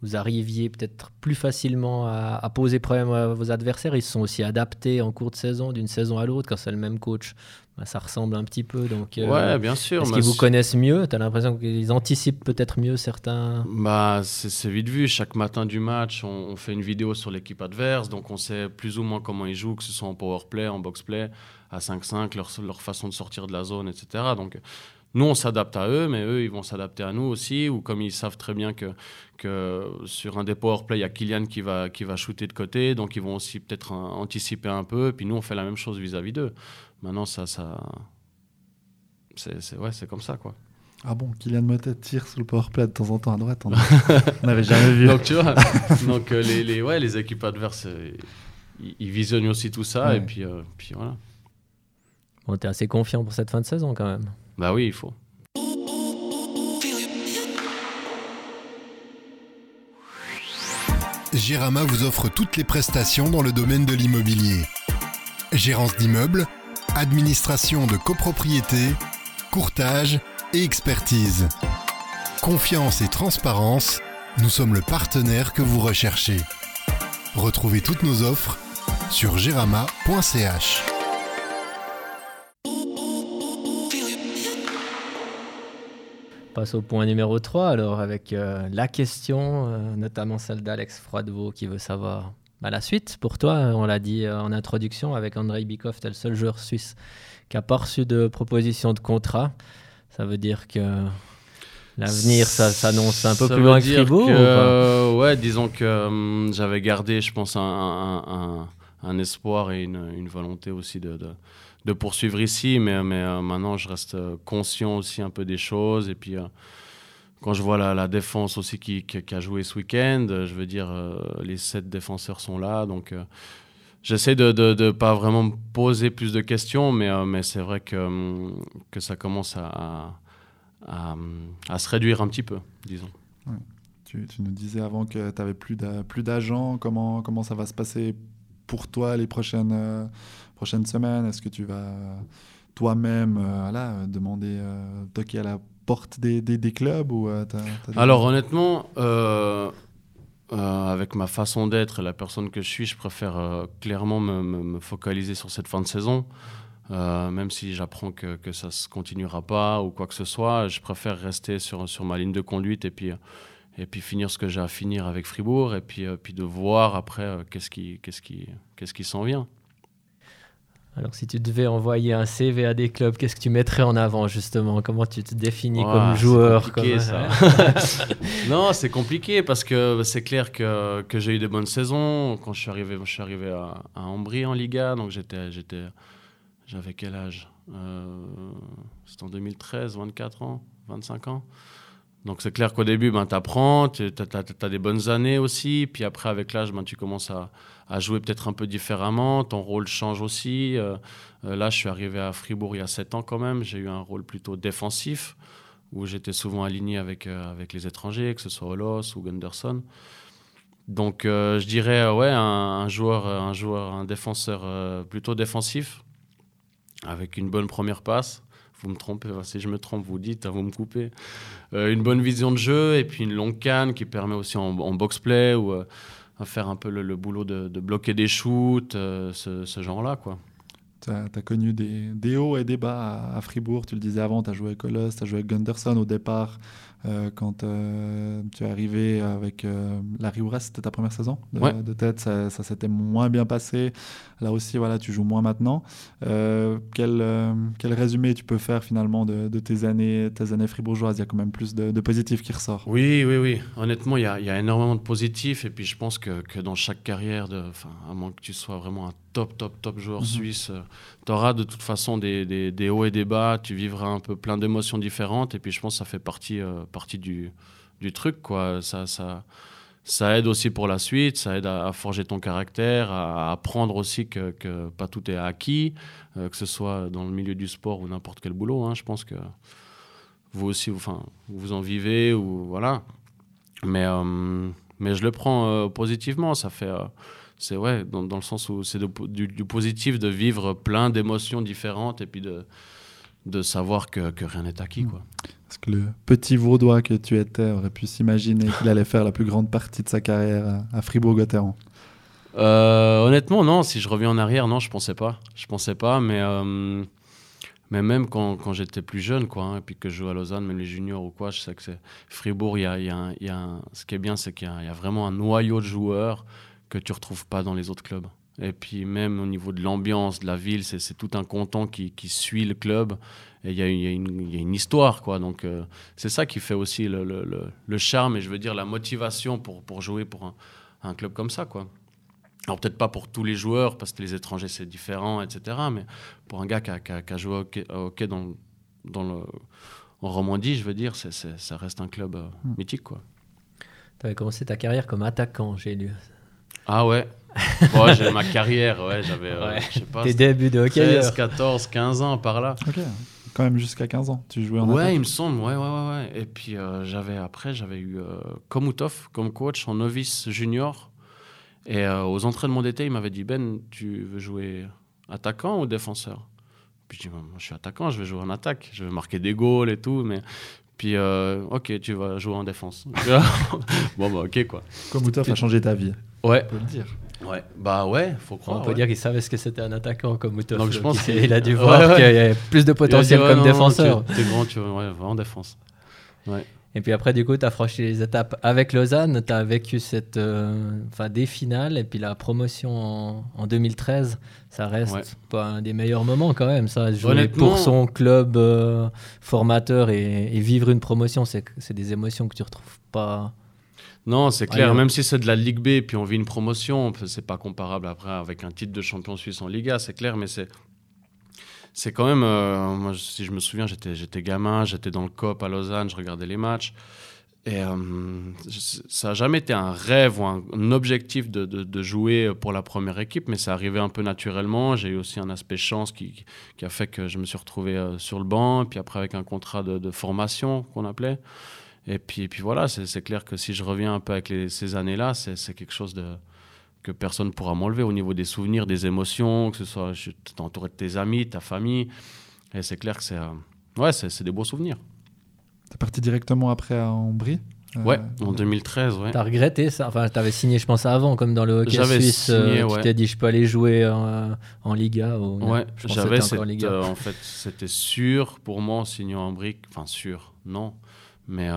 vous arriviez peut-être plus facilement à, à, poser problème à vos adversaires. Ils se sont aussi adaptés en cours de saison, d'une saison à l'autre, quand c'est le même coach. Bah, ça ressemble un petit peu. Donc,
euh, bien sûr.
Est-ce qu'ils vous connaissent mieux? Tu as l'impression qu'ils anticipent peut-être mieux certains
bah, C'est vite vu. Chaque matin du match, on, on fait une vidéo sur l'équipe adverse. Donc on sait plus ou moins comment ils jouent, que ce soit en power play, en box play, à 5-5, leur, leur façon de sortir de la zone, etc. Donc nous, on s'adapte à eux, mais eux, ils vont s'adapter à nous aussi. Ou comme ils savent très bien que, que sur un des powerplay, il y a Kylian qui va, qui va shooter de côté, donc ils vont aussi peut-être anticiper un peu. Et puis nous, on fait la même chose vis-à-vis d'eux. Maintenant, ça, ça... c'est ouais, comme ça, quoi.
Ah bon, Kylian Motet tire sous le powerplay de temps en temps à droite. On n'avait jamais vu.
donc, tu vois, donc, euh, les, les, ouais, les équipes adverses, euh, ils, ils, visionnent aussi tout ça. Ouais. Et puis, euh, puis voilà.
Bon, t'es assez confiant pour cette fin de saison quand même.
Bah oui, il faut.
Gérama vous offre toutes les prestations dans le domaine de l'immobilier. Gérance d'immeubles, administration de copropriété, courtage et expertise. Confiance et transparence, nous sommes le partenaire que vous recherchez. Retrouvez toutes nos offres sur gerama.ch.
passe au point numéro 3 alors avec euh, la question, euh, notamment celle d'Alex Froidevaux qui veut savoir bah, la suite pour toi. On l'a dit en introduction avec Andrei Bikov, tu es le seul joueur suisse qui n'a pas reçu de proposition de contrat. Ça veut dire que L'avenir, ça s'annonce un peu plus loin que Fribourg
Ouais, disons que hum, j'avais gardé, je pense, un, un, espoir et une, une, volonté aussi de, de, poursuivre ici, mais, mais euh, maintenant je reste conscient aussi un peu des choses. Et puis, euh, quand je vois la, la défense aussi qui, a joué ce week-end, je veux dire, euh, les sept défenseurs sont là, donc j'essaie de ne pas vraiment me poser plus de questions, mais, mais c'est vrai que, hum, que ça commence à à, se réduire un petit peu, disons.
Tu, nous disais avant que tu n'avais plus d'agents. Comment, comment ça va se passer pour toi les prochaines, euh, prochaines semaines Est-ce que tu vas toi-même euh, voilà, demander, euh, toquer à la porte des, des, clubs ou,
Alors honnêtement, avec ma façon d'être et la personne que je suis, je préfère clairement me, me, focaliser sur cette fin de saison. Euh, même si j'apprends que, que ça ne se continuera pas ou quoi que ce soit, je préfère rester sur, sur ma ligne de conduite et puis, et puis finir ce que j'ai à finir avec Fribourg et puis, euh, puis de voir après euh, qu'est-ce qui, qu'est-ce qui, qu'est-ce qui s'en vient.
Alors, si tu devais envoyer un CV à des clubs, qu'est-ce que tu mettrais en avant justement? Comment tu te définis comme joueur
comme... ça. non, c'est compliqué parce que c'est clair que, que j'ai eu des bonnes saisons. Quand je suis arrivé, je suis arrivé à, à Ambry en Liga, donc j'étais, j'étais j'avais quel âge? Euh, C'était en 2013, 24 ans, 25 ans. Donc c'est clair qu'au début, ben, tu apprends, tu as, des bonnes années aussi, puis après avec l'âge, ben, tu commences à, jouer peut-être un peu différemment, ton rôle change aussi. Euh, euh, là, je suis arrivé à Fribourg il y a 7 ans quand même, j'ai eu un rôle plutôt défensif, où j'étais souvent aligné avec, avec les étrangers, que ce soit Olos ou Gunderson. Donc je dirais, ouais, un, un, joueur, un joueur, un défenseur plutôt défensif, avec une bonne première passe. Vous me trompez, si je me trompe, vous dites, hein, vous me coupez. Euh, une bonne vision de jeu et puis une longue canne qui permet aussi en, box-play ou euh, à faire un peu le, boulot de, bloquer des shoots, euh, ce, genre-là. quoi.
Tu as, connu des, des, hauts et des bas à, Fribourg, tu le disais avant, tu as joué avec Colos, tu as joué avec Gunderson au départ. Euh, quand euh, tu es arrivé avec euh, Larry Ouras, c'était ta première saison de, tête, ça, s'était moins bien passé. Là aussi, voilà, tu joues moins maintenant. quel, quel résumé tu peux faire finalement de, tes années, tes années fribourgeoises? Il y a quand même plus de, de positifs qui ressort.
Oui, oui, oui. Honnêtement, il y a, y a, énormément de positifs. Et puis, je pense que, que dans chaque carrière, de, à moins que tu sois vraiment un top, top, top joueur mhm. suisse, tu auras de toute façon des, des, hauts et des bas. Tu vivras un peu plein d'émotions différentes. Et puis, je pense que ça fait partie partie du, du truc. Quoi. Ça, ça, ça aide aussi pour la suite, ça aide à, forger ton caractère, à, apprendre aussi que, que, pas tout est acquis, euh, que ce soit dans le milieu du sport ou n'importe quel boulot. Hein. Je pense que vous aussi, enfin, vous en vivez ou voilà. Mais, euh, mais je le prends euh, positivement. Ça fait, c'est ouais, dans, dans, le sens où c'est du, du, positif de vivre plein d'émotions différentes et puis de, de savoir que, que rien n'est acquis, quoi.
Est-ce que le petit Vaudois que tu étais aurait pu s'imaginer qu'il allait faire la plus grande partie de sa carrière à, Fribourg-Gotteron
euh, Honnêtement, non. Si je reviens en arrière, non, je pensais pas. Je pensais pas, mais, euh, mais même quand, quand j'étais plus jeune, quoi, hein, et puis que je jouais à Lausanne, même les juniors ou quoi, je sais que c'est Fribourg. Il y a, y a, y a ce qui est bien, c'est qu'il y, y, a vraiment un noyau de joueurs que tu retrouves pas dans les autres clubs. Et puis même au niveau de l'ambiance de la ville, c'est tout un canton qui, qui, suit le club. Et il y, y, y, a une histoire, quoi. Donc euh, c'est ça qui fait aussi le, le, le, charme et je veux dire la motivation pour, pour jouer pour un, un, club comme ça, quoi. Alors peut-être pas pour tous les joueurs, parce que les étrangers c'est différent, etc. Mais pour un gars qui a, qui a, joué au hockey, dans, dans le, en Romandie, je veux dire, ça reste un club euh, hmm. mythique, quoi.
Tu avais commencé ta carrière comme attaquant, j'ai lu.
Ah ouais, Moi, j'ai ma carrière, ouais, j'avais, euh, je sais pas.
Tes débuts de hockey 13,
14, 15 ans par là.
Ok, quand même jusqu'à 15 ans, tu jouais en
Ouais, il me semble, ouais, ouais, ouais. Et puis euh, j'avais, après, j'avais eu euh, Komutov comme coach en novice junior. Et aux entraînements d'été, il m'avait dit Ben, tu veux jouer attaquant ou défenseur? Puis je dis Moi, je suis attaquant, je vais jouer en attaque, je vais marquer des goals et tout. Mais puis, ok, tu vas jouer en défense. bon, bah, ok, quoi.
Komutov a changé ta vie.
Ouais.
On peut le dire.
Ouais, bah ouais, faut croire.
On peut dire qu'il savait ce que c'était un attaquant comme Moutov.
Donc je pense
qu'il a dû voir qu'il y avait plus de potentiel comme défenseur.
T'es grand, tu vois, ouais, en défense. Ouais.
Et puis après, du coup, tu as franchi les étapes avec Lausanne, tu as vécu cette, euh, enfin, des finales, et puis la promotion en, 2013, ça reste pas un des meilleurs moments quand même. Ça, jouer pour son club euh, formateur et, vivre une promotion, c'est des émotions que tu retrouves pas.
Non, c'est clair. Même si c'est de la Ligue B, puis on vit une promotion, c'est pas comparable après avec un titre de champion suisse en Liga, c'est clair, mais c'est c'est quand même, euh, moi, si je me souviens, j'étais gamin, j'étais dans le COP à Lausanne, je regardais les matchs. Et euh, ça n'a jamais été un rêve ou un, objectif de, de, jouer pour la première équipe, mais ça arrivait un peu naturellement. J'ai eu aussi un aspect chance qui, qui, a fait que je me suis retrouvé euh, sur le banc, puis après avec un contrat de, formation qu'on appelait. Et puis, et puis voilà, c'est clair que si je reviens un peu avec ces années-là, c'est quelque chose de, que personne ne pourra m'enlever au niveau des souvenirs, des émotions, que ce soit tu es entouré de tes amis, ta famille. Et c'est clair que c'est euh, ouais, c'est des beaux souvenirs.
Tu es parti directement après à Ambry
euh, Ouais, en 2013, ouais.
T'as regretté ça? Enfin, t'avais signé, je pense, avant, comme dans le hockey suisse. Euh, signé, tu t'es dit, je peux aller jouer en, Liga ou...
Ouais, j'avais en fait, c'était sûr pour moi en signant en brique. Enfin, sûr, non. Mais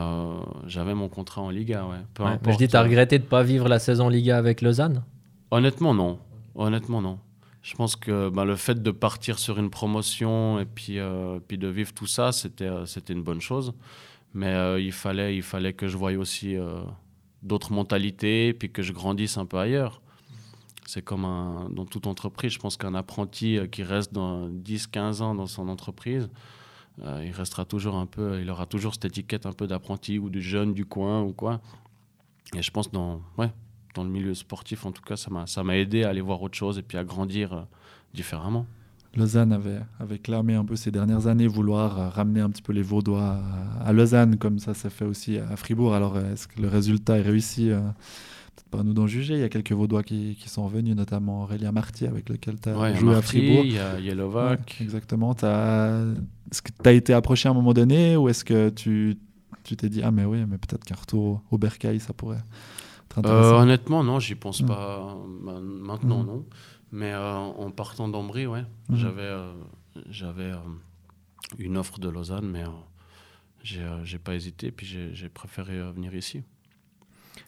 j'avais mon contrat en Liga, ouais.
Peu importe, je dis, t'as regretté de pas vivre la saison Liga avec Lausanne?
Honnêtement, non. Honnêtement, non. Je pense que bah, le fait de partir sur une promotion et puis, euh, puis de vivre tout ça, c'était, euh, c'était une bonne chose. Mais euh, il, fallait, il fallait que je voie aussi d'autres mentalités, puis que je grandisse un peu ailleurs. C'est comme un, dans toute entreprise. Je pense qu'un apprenti qui reste dans 10-15 ans dans son entreprise, il restera toujours un peu, il aura toujours cette étiquette un peu d'apprenti ou de jeune du coin ou quoi. Et je pense dans, ouais, dans le milieu sportif, en tout cas, ça m'a aidé à aller voir autre chose et puis à grandir euh, différemment.
Lausanne avait, avait clamé un peu ces dernières années vouloir euh, ramener un petit peu les Vaudois à, Lausanne, comme ça s'est fait aussi à Fribourg. Alors, euh, est-ce que le résultat est réussi Peut-être pas à nous d'en juger. Il y a quelques Vaudois qui, qui sont revenus, notamment Aurélien Marty, avec lequel tu as joué à Fribourg.
Il y a Yelovac.
exactement. Est-ce que tu as été approché à un moment donné ou est-ce que tu t'es dit, ah, mais oui, mais peut-être qu'un retour au Bercail, ça pourrait.
Euh, honnêtement, non, j'y pense pas maintenant, mm. non. Mais euh, en partant d'Ambry, ouais, mm. j'avais euh, j'avais une offre de Lausanne, mais j'ai pas hésité, puis j'ai préféré venir ici.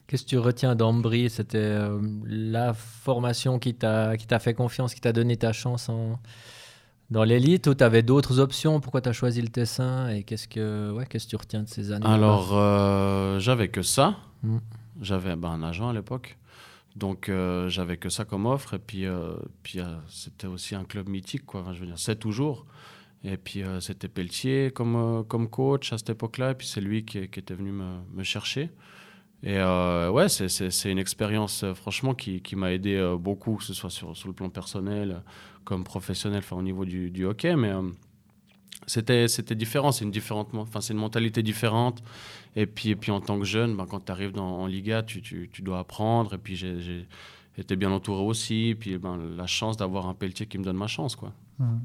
Qu'est-ce que tu retiens d'Ambry? C'était la formation qui t'a fait confiance, qui t'a donné ta chance en, dans l'élite ou tu avais d'autres options? Pourquoi tu as choisi le Tessin? Et qu'est-ce que ouais, qu'est-ce que tu retiens de ces années
Alors, j'avais que ça. Mm. J'avais ben, un agent à l'époque. Donc euh, j'avais que ça comme offre. Et puis, euh, puis euh, c'était aussi un club mythique, quoi. je veux dire, c'est toujours. Et puis c'était Pelletier comme, comme coach à cette époque-là. Et puis c'est lui qui, qui, était venu me, me chercher. Et ouais, c'est une expérience franchement qui, qui m'a aidé beaucoup, que ce soit sur, sur, le plan personnel comme professionnel, enfin au niveau du, hockey. Mais c'était différent, c'est une, une mentalité différente. Et puis, et puis en tant que jeune, ben, quand tu arrives dans, en Liga, tu, tu, tu, dois apprendre. Et puis j'ai été bien entouré aussi. Et puis ben, la chance d'avoir un Pelletier qui me donne ma chance. Quoi.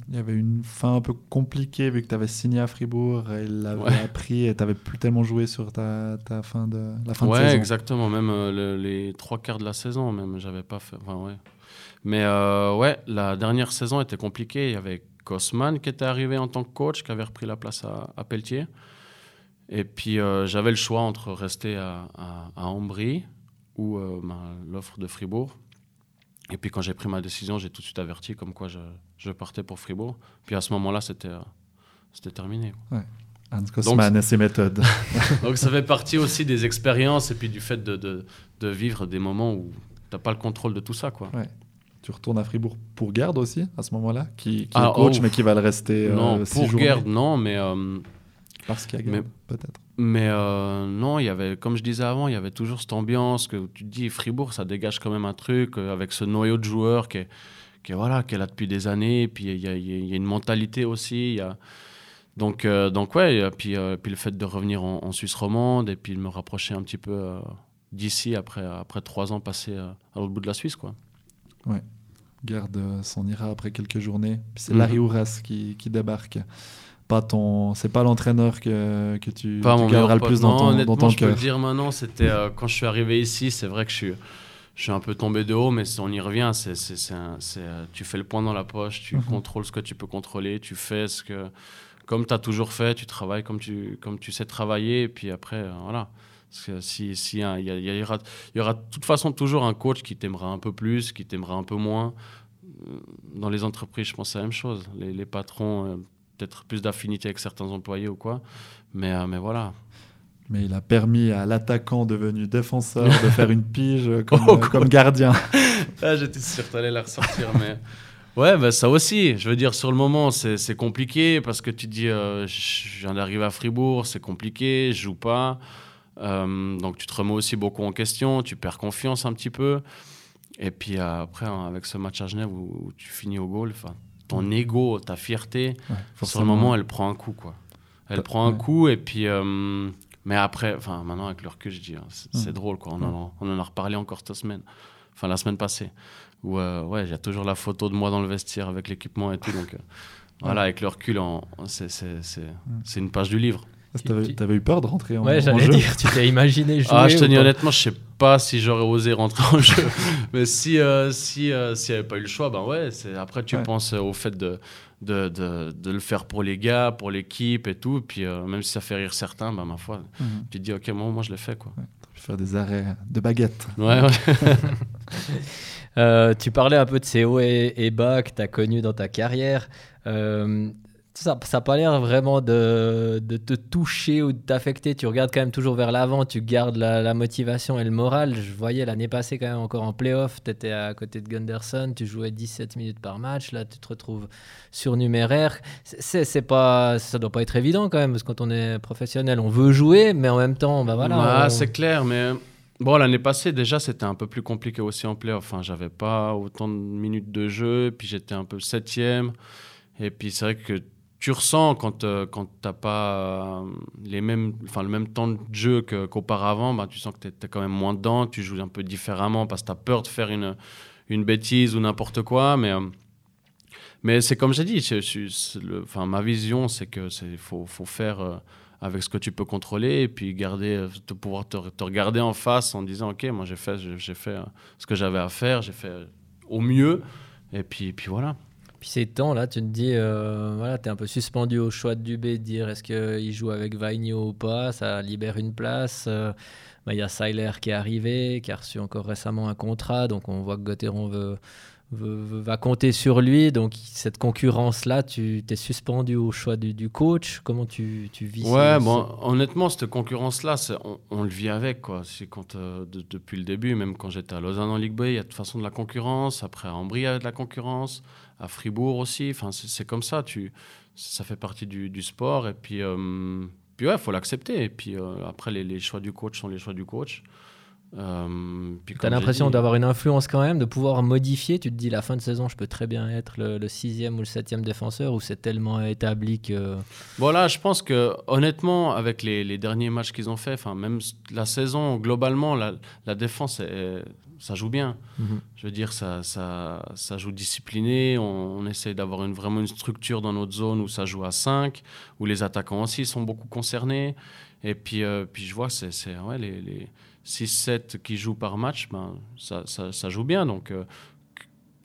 Il y avait une fin un peu compliquée vu que tu avais signé à Fribourg et il l'avait appris et tu n'avais plus tellement joué sur ta, ta fin de, la fin
ouais,
de saison.
exactement. Même euh, les trois quarts de la saison, même, j'avais pas fait. Enfin, ouais. Mais euh, ouais, la dernière saison était compliquée. Il y avait Kosman qui était arrivé en tant que coach, qui avait repris la place à, à Pelletier. Et puis euh, j'avais le choix entre rester à, à, Ambry ou euh, l'offre de Fribourg. Et puis quand j'ai pris ma décision, j'ai tout de suite averti comme quoi je, je partais pour Fribourg. Puis à ce moment-là, c'était euh, c'était terminé.
Ouais. Et ses méthodes.
donc ça fait partie aussi des expériences et puis du fait de, de, de vivre des moments où tu n'as pas le contrôle de tout ça. Quoi.
Ouais. Tu retournes à Fribourg pour Garde aussi, à ce moment-là Qui, qui est ah, coach, oh. mais qui va le rester
Non, pour Garde, non, mais
parce qu'il y a peut-être.
Mais euh, non, il y avait, comme je disais avant, il y avait toujours cette ambiance que tu te dis Fribourg, ça dégage quand même un truc euh, avec ce noyau de joueurs qui est, qui est, voilà, est là depuis des années. Puis il y a, y a, une mentalité aussi. Y a... Donc, euh, donc ouais, puis, puis le fait de revenir en, Suisse romande et puis de me rapprocher un petit peu d'ici après, après trois ans passés à l'autre bout de la Suisse. Quoi.
Ouais, garde s'en ira après quelques journées. c'est Larry mhm. Ouras qui, qui débarque pas ton, c'est pas l'entraîneur que, que tu,
pas tu le plus dans ton, dans ton je peux le dire maintenant, c'était euh, quand je suis arrivé ici, c'est vrai que je suis, je suis un peu tombé de haut, mais on y revient. C'est, euh, tu fais le point dans la poche, tu mhm. contrôles ce que tu peux contrôler, tu fais ce que, comme tu as toujours fait, tu travailles comme tu, comme tu sais travailler, et puis après, voilà. Parce que si, si il y, y, aura, y aura de toute façon toujours un coach qui t'aimera un peu plus, qui t'aimera un peu moins. Dans les entreprises, je pense c'est la même chose. Les, les patrons, peut-être plus d'affinité avec certains employés ou quoi. Mais, mais voilà,
mais il a permis à l'attaquant devenu défenseur de faire une pige comme, oh, comme gardien.
ah, J'étais sûr que tu allais la ressortir, mais. Ouais, bah, ça aussi. Je veux dire, sur le moment, c'est compliqué parce que tu te dis, euh, je viens d'arriver à Fribourg, c'est compliqué, je joue pas. Euh, donc tu te remets aussi beaucoup en question, tu perds confiance un petit peu. Et puis après, hein, avec ce match à Genève où, tu finis au goal, ton ego, ta fierté, sur le moment, elle prend un coup. Quoi. Elle prend un coup et puis. Euh, mais après, enfin, maintenant, avec le recul, je dis, hein, c'est mm. drôle, quoi. On, en, on en a reparlé encore cette semaine, enfin, la semaine passée, où, euh, ouais, j'ai toujours la photo de moi dans le vestiaire avec l'équipement et tout. Donc, euh, voilà, avec le recul, c'est une page du livre.
Ah, t'avais, avais eu peur de rentrer en,
ouais, j'allais dire, tu t'es imaginé jouer
Ah, je te dis honnêtement, je sais pas si j'aurais osé rentrer en jeu. Mais si, euh, si, s'il n'y avait pas eu le choix, ben ouais, c'est, après tu penses au fait de, de, de, de, le faire pour les gars, pour l'équipe et tout. Puis euh, même si ça fait rire certains, bah, ma foi, mhm. tu te dis, ok, moi, moi je l'ai fait. Quoi. Ouais,
faire des arrêts de baguette.
Ouais, ouais.
euh, tu parlais un peu de ces hauts et, et bas que tu as connus dans ta carrière. Ça n'a pas l'air vraiment de, de, te toucher ou de t'affecter. Tu regardes quand même toujours vers l'avant, tu gardes la, motivation et le moral. Je voyais l'année passée quand même encore en playoff, tu étais à côté de Gunderson, tu jouais 17 minutes par match, là tu te retrouves surnuméraire. C'est pas, ça doit pas être évident quand même, parce que quand on est professionnel, on veut jouer, mais en même temps, bah voilà.
C'est clair, mais Bon, l'année passée, déjà, c'était un peu plus compliqué aussi en playoff. Enfin, j'avais pas autant de minutes de jeu, puis j'étais un peu septième. Et puis, c'est vrai que tu ressens quand, euh, quand tu n'as pas euh, les mêmes, le même temps de jeu qu'auparavant, bah, tu sens que tu es, quand même moins dedans, tu joues un peu différemment parce que tu as peur de faire une, une bêtise ou n'importe quoi. Mais, euh, mais c'est comme j'ai dit, enfin, ma vision, c'est qu'il faut, faut, faire avec ce que tu peux contrôler et puis garder, de pouvoir te, te, regarder en face en disant Ok, moi j'ai fait, j'ai fait ce que j'avais à faire, j'ai fait au mieux. Et puis, puis voilà.
Puis ces temps-là, tu te dis, euh, voilà, tu es un peu suspendu au choix de Dubé, de dire est-ce qu'il joue avec Vaigno ou pas, ça libère une place. Euh, bah, il y a Seiler qui est arrivé, qui a reçu encore récemment un contrat, donc on voit que Gauthieron veut, va compter sur lui. Donc cette concurrence-là, tu t'es suspendu au choix du, coach. Comment tu, tu vis
Ouais, bon, honnêtement, cette concurrence-là, on, on, le vit avec. Quoi. C'est quand, euh, depuis le début, même quand j'étais à Lausanne en Ligue B, il y a de toute façon de la concurrence. Après, à Ambry, il y a de la concurrence à Fribourg aussi. Enfin, c'est comme ça. Tu, ça fait partie du, sport. Et puis, euh, puis ouais, faut l'accepter. Et puis euh, après, les, choix du coach sont les choix du coach.
Euh, tu as l'impression d'avoir une influence quand même, de pouvoir modifier. Tu te dis, la fin de saison, je peux très bien être le, sixième ou le septième défenseur, ou c'est tellement établi que.
Voilà, je pense que honnêtement, avec les, les derniers matchs qu'ils ont fait, enfin même la saison globalement, la, la défense est, ça joue bien. Mhm. Je veux dire, ça, ça, ça joue discipliné. On, on essaie d'avoir une, vraiment une structure dans notre zone où ça joue à 5, où les attaquants aussi sont beaucoup concernés. Et puis, euh, puis je vois, c'est ouais, les, les 6-7 qui jouent par match, ben, ça, ça, ça joue bien. Donc, euh,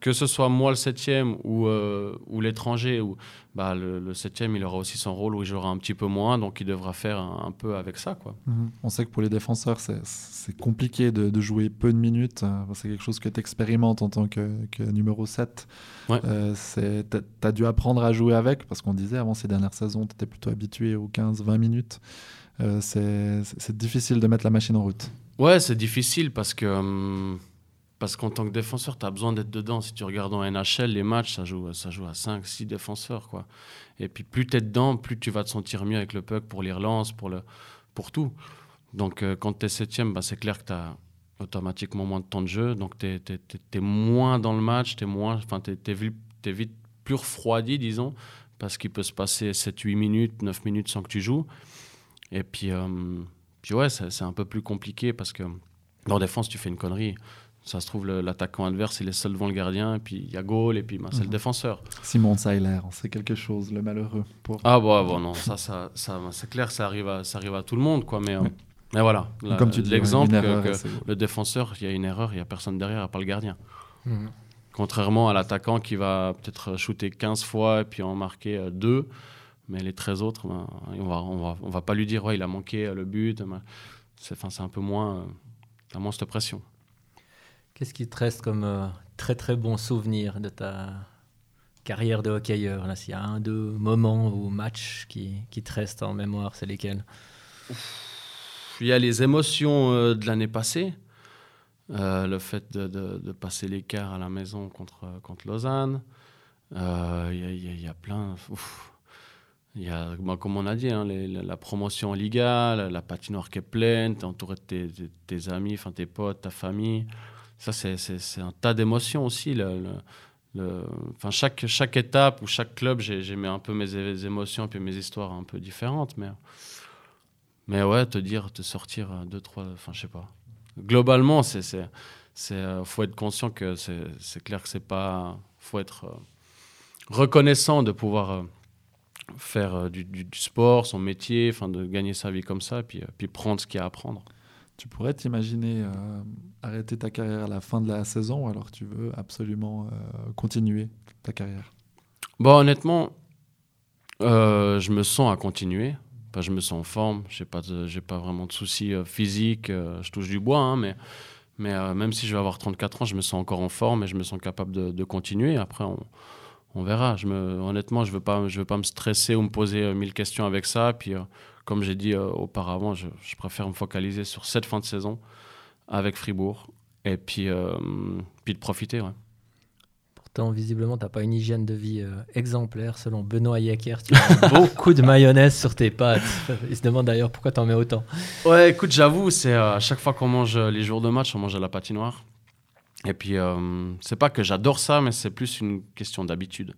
que ce soit moi le septième ou, euh, ou l'étranger, ou bah, le, septième, il aura aussi son rôle où il jouera un petit peu moins, donc il devra faire un, peu avec ça. Quoi.
Mhm. On sait que pour les défenseurs, c'est compliqué de, jouer peu de minutes. Euh, c'est quelque chose que tu expérimentes en tant que, numéro 7. Ouais. Euh, tu as dû apprendre à jouer avec, parce qu'on disait avant ces dernières saisons, tu étais plutôt habitué aux 15-20 minutes. Euh, c'est difficile de mettre la machine en route.
Ouais, c'est difficile parce que... Hum, parce qu'en tant que défenseur, tu as besoin d'être dedans. Si tu regardes en NHL, les matchs, ça joue, ça joue à 5, 6 défenseurs. Quoi. Et puis plus tu es dedans, plus tu vas te sentir mieux avec le puck pour les relances, pour, le, pour tout. Donc euh, quand tu es septième, bah, c'est clair que tu as automatiquement moins de temps de jeu. Donc tu es, moins dans le match, tu es, es, vite plus refroidi, disons, parce qu'il peut se passer 7-8 minutes, 9 minutes sans que tu joues. Et puis, euh, puis ouais, c'est un peu plus compliqué parce que en défense, tu fais une connerie ça se trouve, l'attaquant adverse, il est seul devant le gardien, et puis il y a goal, et puis ben, c'est le mhm. défenseur.
Simon Seiler, c'est quelque chose, le malheureux. Pour...
Ah bon, bon non, ça, ça, ça c'est clair, ça arrive, à, ça arrive à tout le monde, quoi, mais, euh, mais voilà. Comme tu dis, l'exemple que, le défenseur, il y a une erreur, il n'y a personne derrière, à part le gardien. Mhm. Contrairement à l'attaquant qui va peut-être shooter 15 fois et puis en marquer 2, Mais les 13 autres, ben, on va, on va, on va pas lui dire, ouais, il a manqué le but. C'est, c'est un peu moins, euh, moins cette pression.
Qu'est-ce qui te reste comme euh, très très bon souvenir de ta carrière de hockeyeur Là, s'il y a un, deux moments ou matchs qui, qui te restent en mémoire, c'est lesquels?
Il y a les émotions euh, de l'année passée. Euh, le fait de, de, passer l'écart à la maison contre, contre Lausanne. Il y, y, a plein. Il y a, bah, comme on a dit, hein, la, promotion en Liga, la, patinoire qui est pleine, tu entouré de tes, amis, enfin tes potes, ta famille. Ça, c'est un tas d'émotions aussi. Le, enfin, chaque, chaque étape ou chaque club, j'ai mis un peu mes émotions et mes histoires un peu différentes. Mais, mais ouais, te dire, te sortir deux, trois, enfin, je sais pas. Globalement, c'est, c'est, euh, faut être conscient que c'est, clair que c'est pas, faut être euh, reconnaissant de pouvoir euh, faire du, du, sport, son métier, enfin, de gagner sa vie comme ça, puis, puis prendre ce qu'il y a à prendre.
Tu pourrais t'imaginer euh, arrêter ta carrière à la fin de la saison ou alors tu veux absolument euh, continuer ta carrière?
Bon, honnêtement, euh, je me sens à continuer. Enfin, je me sens en forme. Je n'ai pas, pas vraiment de soucis physiques. je touche du bois, hein, mais, mais même si je vais avoir 34 ans, je me sens encore en forme et je me sens capable de, de continuer. Après, on, on verra. Je me, honnêtement, je ne veux, pas, je veux pas me stresser ou me poser mille questions avec ça. Puis comme j'ai dit euh, auparavant, je, préfère me focaliser sur cette fin de saison avec Fribourg et puis, euh, puis de profiter.
Pourtant, visiblement, tu n'as pas une hygiène de vie euh, exemplaire selon Benoît Yecker. Tu beaucoup de mayonnaise sur tes pâtes. Il se demande d'ailleurs pourquoi tu en mets autant.
Ouais, écoute, j'avoue, c'est à chaque fois qu'on mange les jours de match, on mange à la patinoire. Et puis, c'est pas que j'adore ça, mais c'est plus une question d'habitude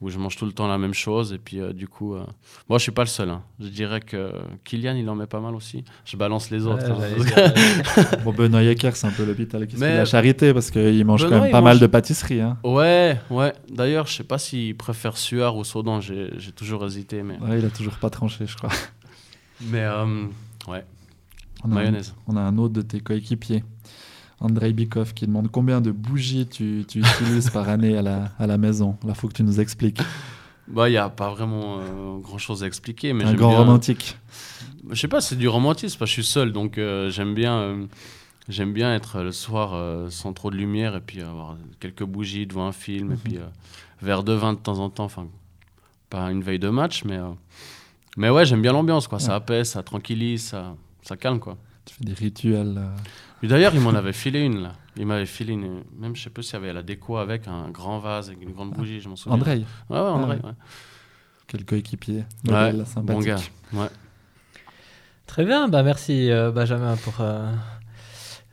où je mange tout le temps la même chose. Et puis, euh, du coup, euh, moi, je suis pas le seul. Hein. Je dirais que Kylian, il en met pas mal aussi. Je balance les autres.
Hein. bon, Benoît Yecker, c'est un peu l'hôpital qui Mais... la charité parce qu'il mange quand même pas mal de pâtisseries. Hein.
Ouais, ouais. D'ailleurs, je sais pas s'il préfère Suard ou Sodan. J'ai toujours hésité. Mais...
Ouais, il a toujours pas tranché, je crois.
Mais, euh, ouais.
On Mayonnaise. on a un autre de tes coéquipiers. Andrei Bikov qui demande combien de bougies tu, utilises par année à la, à la maison. Là, faut que tu nous expliques.
Bah, il n'y a pas vraiment euh, grand chose à expliquer. Mais
Un grand romantique.
Je sais pas, c'est du romantisme parce que je suis seul, donc euh, j'aime bien, euh, j'aime bien être le soir sans trop de lumière et puis avoir quelques bougies devant un film et mhm. puis verre de vin de temps en temps. Enfin, pas une veille de match, mais mais ouais, j'aime bien l'ambiance, quoi. Ça apaise, ça tranquillise, ça, ça calme, quoi.
Tu fais des rituels.
D'ailleurs, il m'en avait filé une, là. Il m'avait filé une. Même, je sais pas s'il y avait la déco avec un grand vase, avec une grande bougie, je m'en souviens.
André
Ouais, ouais, André, ouais.
Quel coéquipier.
Ouais, bon gars. Ouais.
Très bien, bah merci euh, Benjamin pour euh,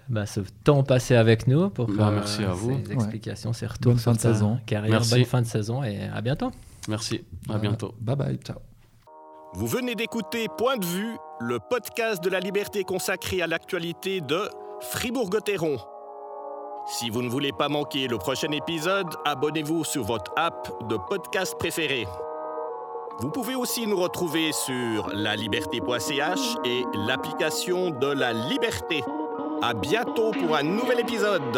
bah, ce temps passé avec nous, pour
bah, merci à vous.
ces explications, ces retours
bonne fin de saison.
carrière, bonne fin de saison et à bientôt.
Merci, à bientôt.
Bye bye, ciao.
Vous venez d'écouter Point de vue, le podcast de la liberté consacré à l'actualité de Fribourg-Gotteron. Si vous ne voulez pas manquer le prochain épisode, abonnez-vous sur votre app de podcast préféré. Vous pouvez aussi nous retrouver sur laliberté.ch et l'application de la liberté. À bientôt pour un nouvel épisode.